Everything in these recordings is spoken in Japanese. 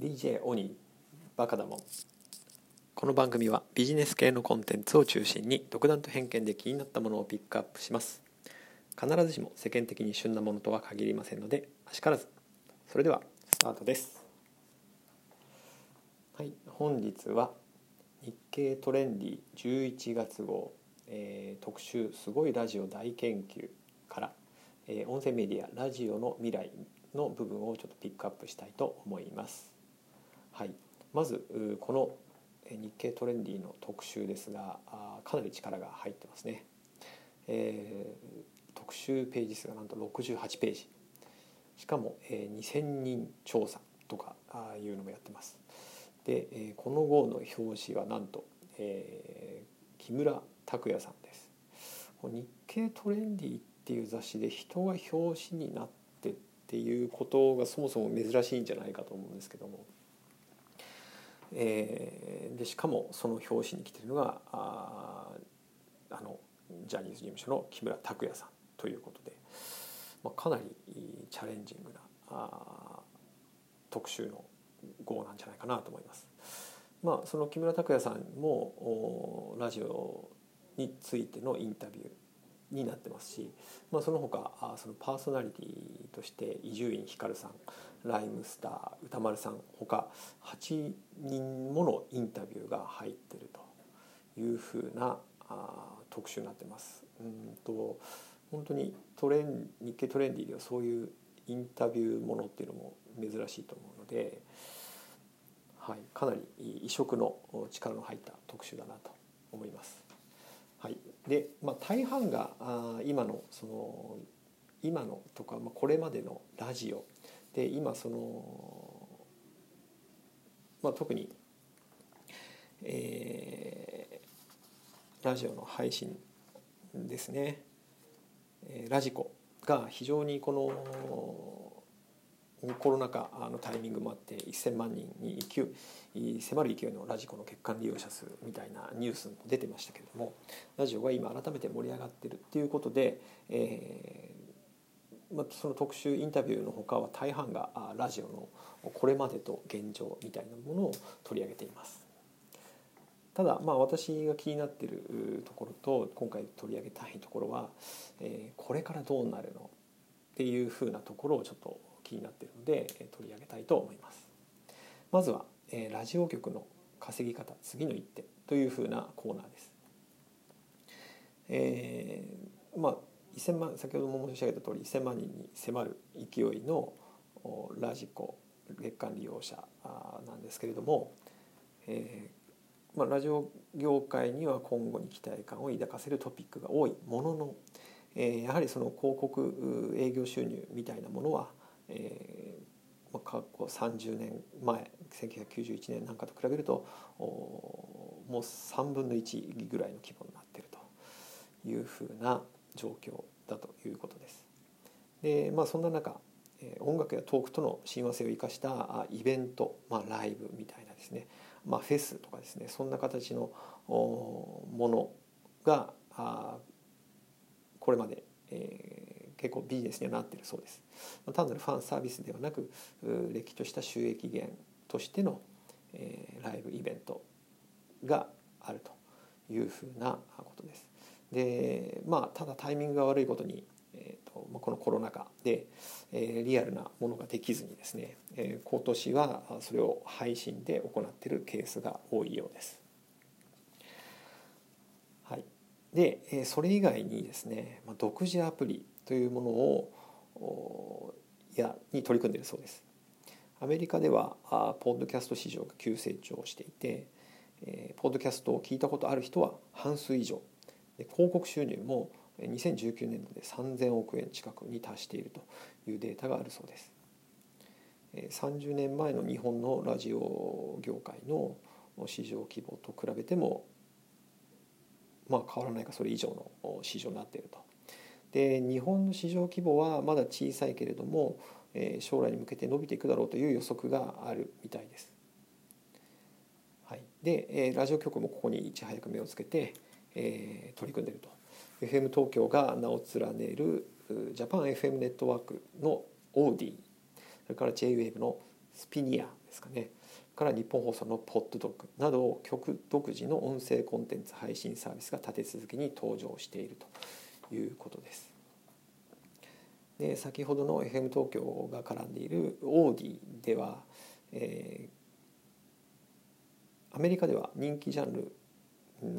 DJ オニーバカだもん。この番組はビジネス系のコンテンツを中心に独断と偏見で気になったものをピックアップします。必ずしも世間的に旬なものとは限りませんのであしからずそれではスタートです。はい本日は日経トレンディ11月号、えー、特集すごいラジオ大研究から、えー、音声メディアラジオの未来の部分をちょっとピックアップしたいと思います。はい、まずこの日経トレンディの特集ですがかなり力が入ってますね、えー、特集ページ数がなんと68ページ。しかも、えー、2000人調査とかあいうのもやってます。で、え、この号の表紙はなんと、えー、木村拓哉さんです。日経トレンディっていう雑誌で人が表紙になってっていうことがそもそも珍しいんじゃないかと思うんですけども。えー、でしかもその表紙に来てるのがああのジャニーズ事務所の木村拓哉さんということで、まあ、かなりチャレンジングなあ特集の号なんじゃないかなと思います。まあ、その木村拓哉さんもラジオについてのインタビューになってますし、まあ、その他そのパーソナリティとして伊集院光さんライムスター歌丸さんほか8人ものインタビューが入ってるというふうなあ特集になってます。うんと本当にトレン日経トレンディではそういうインタビューものっていうのも珍しいと思うので、はい、かなり異色の力の入った特集だなと思います。はい、で、まあ、大半があ今のその今のとか、まあ、これまでのラジオで今その、まあ、特に、えー、ラジオの配信ですね、えー、ラジコが非常にこのコロナ禍のタイミングもあって1,000万人に勢い迫る勢いのラジコの月間利用者数みたいなニュースも出てましたけれどもラジオが今改めて盛り上がってるっていうことで、えまあ、その特集インタビューのほかは大半がラジオのこれまでと現状みたいなものを取り上げています。ただまあ私が気になっているところと今回取り上げたいところは、えー、これからどうなるのっていうふうなところをちょっと気になっているので取り上げたいと思います。まずは、えー、ラジオ局の稼ぎ方次の一手というふうなコーナーです。えー、まあ1000万先ほども申し上げた通り1000万人に迫る勢いのラジコ月間利用者なんですけれども、えーまあ、ラジオ業界には今後に期待感を抱かせるトピックが多い。ものの、えー、やはりその広告営業収入みたいなものは、えーまあ、過去30年前1991年なんかと比べるともう3分の1ぐらいの規模になっているというふうな状況だということです。でまあそんな中音楽やトークとの親和性を生かしたイベント、まあ、ライブみたいなですね、まあ、フェスとかですねそんな形のものがこれまで、えー、結構ビジネスにはなっているそうです。単なるファンサービスではなくれっきとした収益源としての、えー、ライブイベントがあるというふうなことです。でまあただタイミングが悪いことに、えーとまあ、このコロナ禍で、えー、リアルなものができずにですね、えー、今年はそれを配信で行っているケースが多いようです。はい、で、えー、それ以外にですね、まあ、独自アプリというものをやに取り組んでいるそうです。アメリカではあポッドキャスト市場が急成長していて、えー、ポッドキャストを聞いたことある人は半数以上広告収入も2019年度で3000億円近くに達しているというデータがあるそうです。30年前の日本のラジオ業界の市場規模と比べてもまあ変わらないかそれ以上の市場になっていると。で日本の市場規模はまだ小さいけれども将来に向けて伸びていくだろうという予測があるみたいです。はい、でラジオ局もここにいち早く目をつけてえー、取り組んでいると FM 東京が名を連ねるジャパン FM ネットワークのオーディそれから JWAVE のスピニアですかねから日本放送のポッドドッグなど局独自の音声コンテンツ配信サービスが立て続けに登場しているということです。で先ほどの FM 東京が絡んでいるオーディでは、えー、アメリカでは人気ジャンル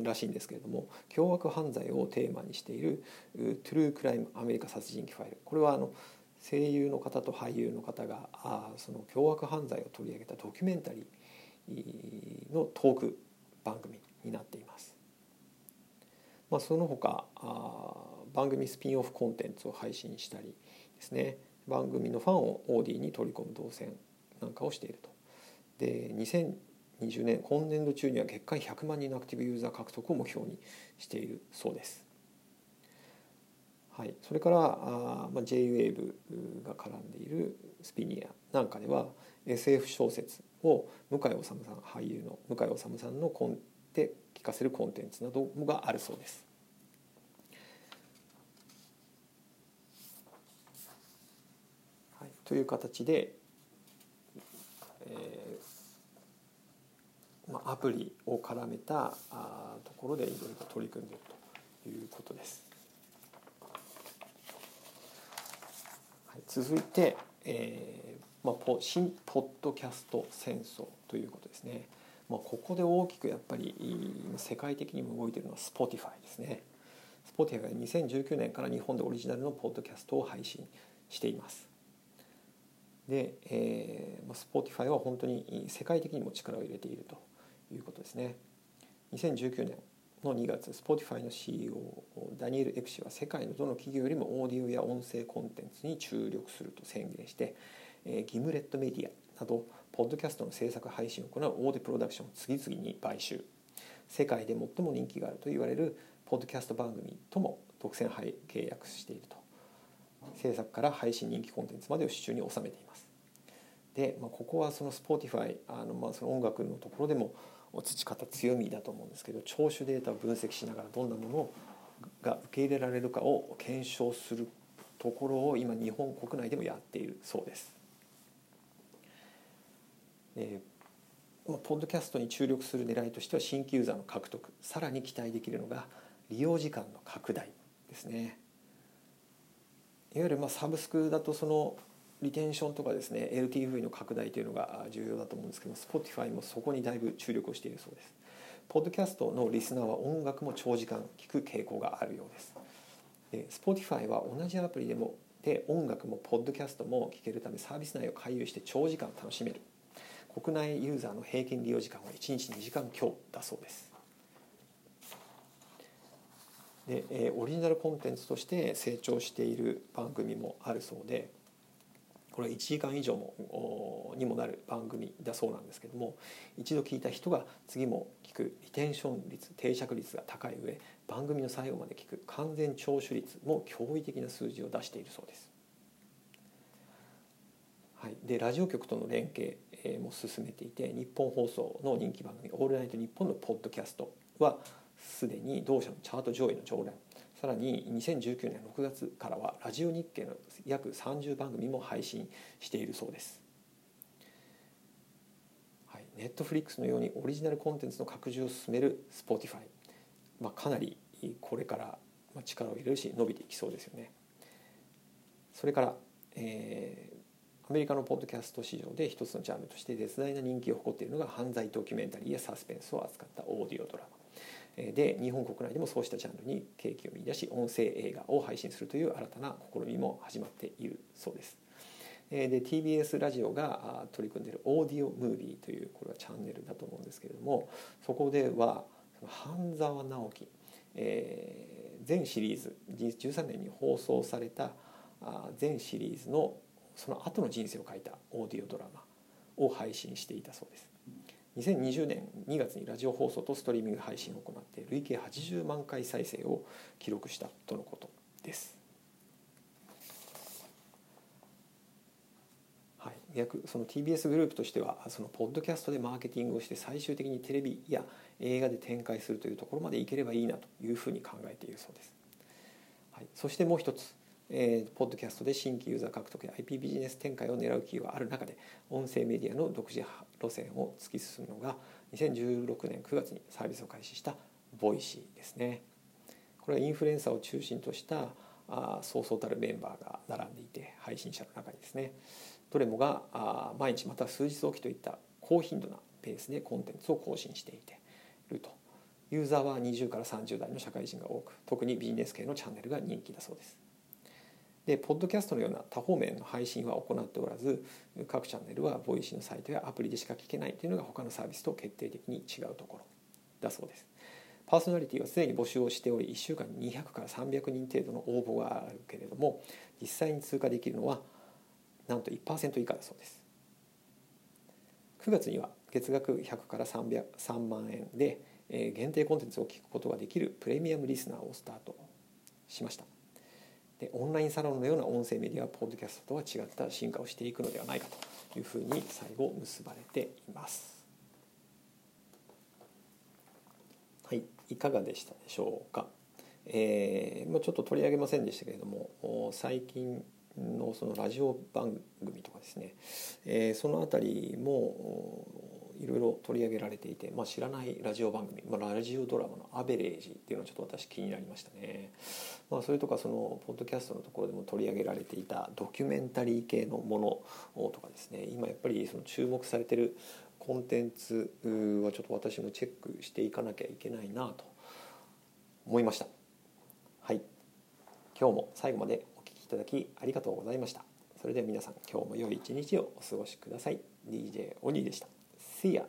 らしいんですけれども凶悪犯罪をテーマにしている「トゥルークライムアメリカ殺人鬼ファイル」これはあの声優の方と俳優の方があその凶悪犯罪を取り上げたドキュメンタリーのトーク番組になっています。まあ、その他あ番組スピンオフコンテンツを配信したりですね番組のファンをオーディに取り込む動線なんかをしていると。で20年今年度中には月間100万人のアクティブユーザー獲得を目標にしているそうです。はい、それからあ、まあ、JWAVE が絡んでいるスピニアなんかでは SF 小説を向井理さん俳優の向井理さんのコンで聞かせるコンテンツなどがあるそうです。はい、という形で、えー、アプリを絡めたあところでいろいろと取り組んでいるということです。続いて、えーまあ、ポ新ポッドキャスト戦争ということですね、まあ、ここで大きくやっぱり世界的にも動いているのは Spotify ですね。Spotify が2019年から日本でオリジナルのポッドキャストを配信しています。で、えー、Spotify は本当に世界的にも力を入れていると。いうことですね。2019年の2月 Spotify の CEO ダニエル・エプ氏は世界のどの企業よりもオーディオや音声コンテンツに注力すると宣言して、えギムレットメディアなどポッドキャストの制作配信を行う大手プロダクションを次々に買収。世界で最も人気があると言われるポッドキャスト番組とも独占配契約していると。制作から配信人気コンテンツまでを手中に収めています。で、まあ、ここはその Spotify あのまあその音楽のところでも培った強みだと思うんですけど聴取データを分析しながらどんなものが受け入れられるかを検証するところを今日本国内でもやっているそうです。えー、ポッドキャストに注力する狙いとしては新規ユーザーの獲得さらに期待できるのが利用時間の拡大ですね。いわゆるまあサブスクだとそのリテンションとかですね LTV の拡大というのが重要だと思うんですけど Spotify もそこにだいぶ注力をしているそうです。ポッドキャストのリスナーは音楽も長時間聴く傾向があるようです。で Spotify は同じアプリでもで音楽もポッドキャストも聴けるためサービス内を回遊して長時間楽しめる。国内ユーザーの平均利用時間は1日2時間強だそうです。で、えオリジナルコンテンツとして成長している番組もあるそうでこれは1時間以上もにもなる番組だそうなんですけども一度聞いた人が次も聞くリテンション率定着率が高い上番組の最後まで聞く完全聴取率も驚異的な数字を出しているそうです。はい、でラジオ局との連携も進めていて日本放送の人気番組「オールナイトニッポン」のポッドキャストはすでに同社のチャート上位の常連さらに2019年6月からはラジオ日経の約30番組も配信しているそうです。ネットフリックスのようにオリジナルコンテンツの拡充を進める Spotify、まあ、かなりこれから力を入れるし伸びていきそうですよね。それから、えー、アメリカのポッドキャスト市場で一つのジャンルとして絶大な人気を誇っているのが犯罪ドキュメンタリーやサスペンスを扱ったオーディオドラマ。で日本国内でもそうしたジャンルに景気を見出し音声映画を配信するという新たな試みも始まっているそうです。で TBS ラジオが取り組んでいるオーディオムービーというこれはチャンネルだと思うんですけれどもそこでは半沢直樹、えー、全シリーズ13年に放送された全シリーズのその後の人生を書いたオーディオドラマを配信していたそうです。2020年2月にラジオ放送とストリーミング配信を行って累計80万回再生を記録したとのことです。はい、逆その TBS グループとしてはそのポッドキャストでマーケティングをして最終的にテレビや映画で展開するというところまでいければいいなというふうに考えているそうです。はい、そしてもう一つえー、ポッドキャストで新規ユーザー獲得や IP ビジネス展開を狙う企業がある中で音声メディアの独自路線を突き進むのが2016年9月にサービスを開始した Voicy ですね。これはインフルエンサーを中心としたあそうそうたるメンバーが並んでいて配信者の中にですね。どれもがあ毎日また数日おきといった高頻度なペースでコンテンツを更新していていると。ユーザーは20から30代の社会人が多く特にビジネス系のチャンネルが人気だそうです。でポッドキャストのような多方面の配信は行っておらず各チャンネルは Voicy のサイトやアプリでしか聞けないというのが他のサービスと決定的に違うところだそうです。パーソナリティはすでに募集をしており1週間に200から300人程度の応募があるけれども実際に通過できるのはなんと1%以下だそうです。9月には月額100から3万円で限定コンテンツを聞くことができるプレミアムリスナーをスタートしました。でオンラインサロンのような音声メディアポッドキャストとは違った進化をしていくのではないかというふうに最後結ばれています。はいいかがでしたでしょうか？えー、ちょっと取り上げませんでしたけれども最近のそのラジオ番組とかですね、えー、その辺りもいろいろ取り上げられていて、まあ、知らないラジオ番組、まあ、ラジオドラマの「アベレージ」っていうのはちょっと私気になりましたね、まあ、それとかそのポッドキャストのところでも取り上げられていたドキュメンタリー系のものとかですね。今やっぱりその注目されてるコンテンツはちょっと私もチェックしていかなきゃいけないなと思いました。はい。今日も最後までお聴きいただきありがとうございました。それでは皆さん今日も良い一日をお過ごしください。DJ オニーでした。Thea.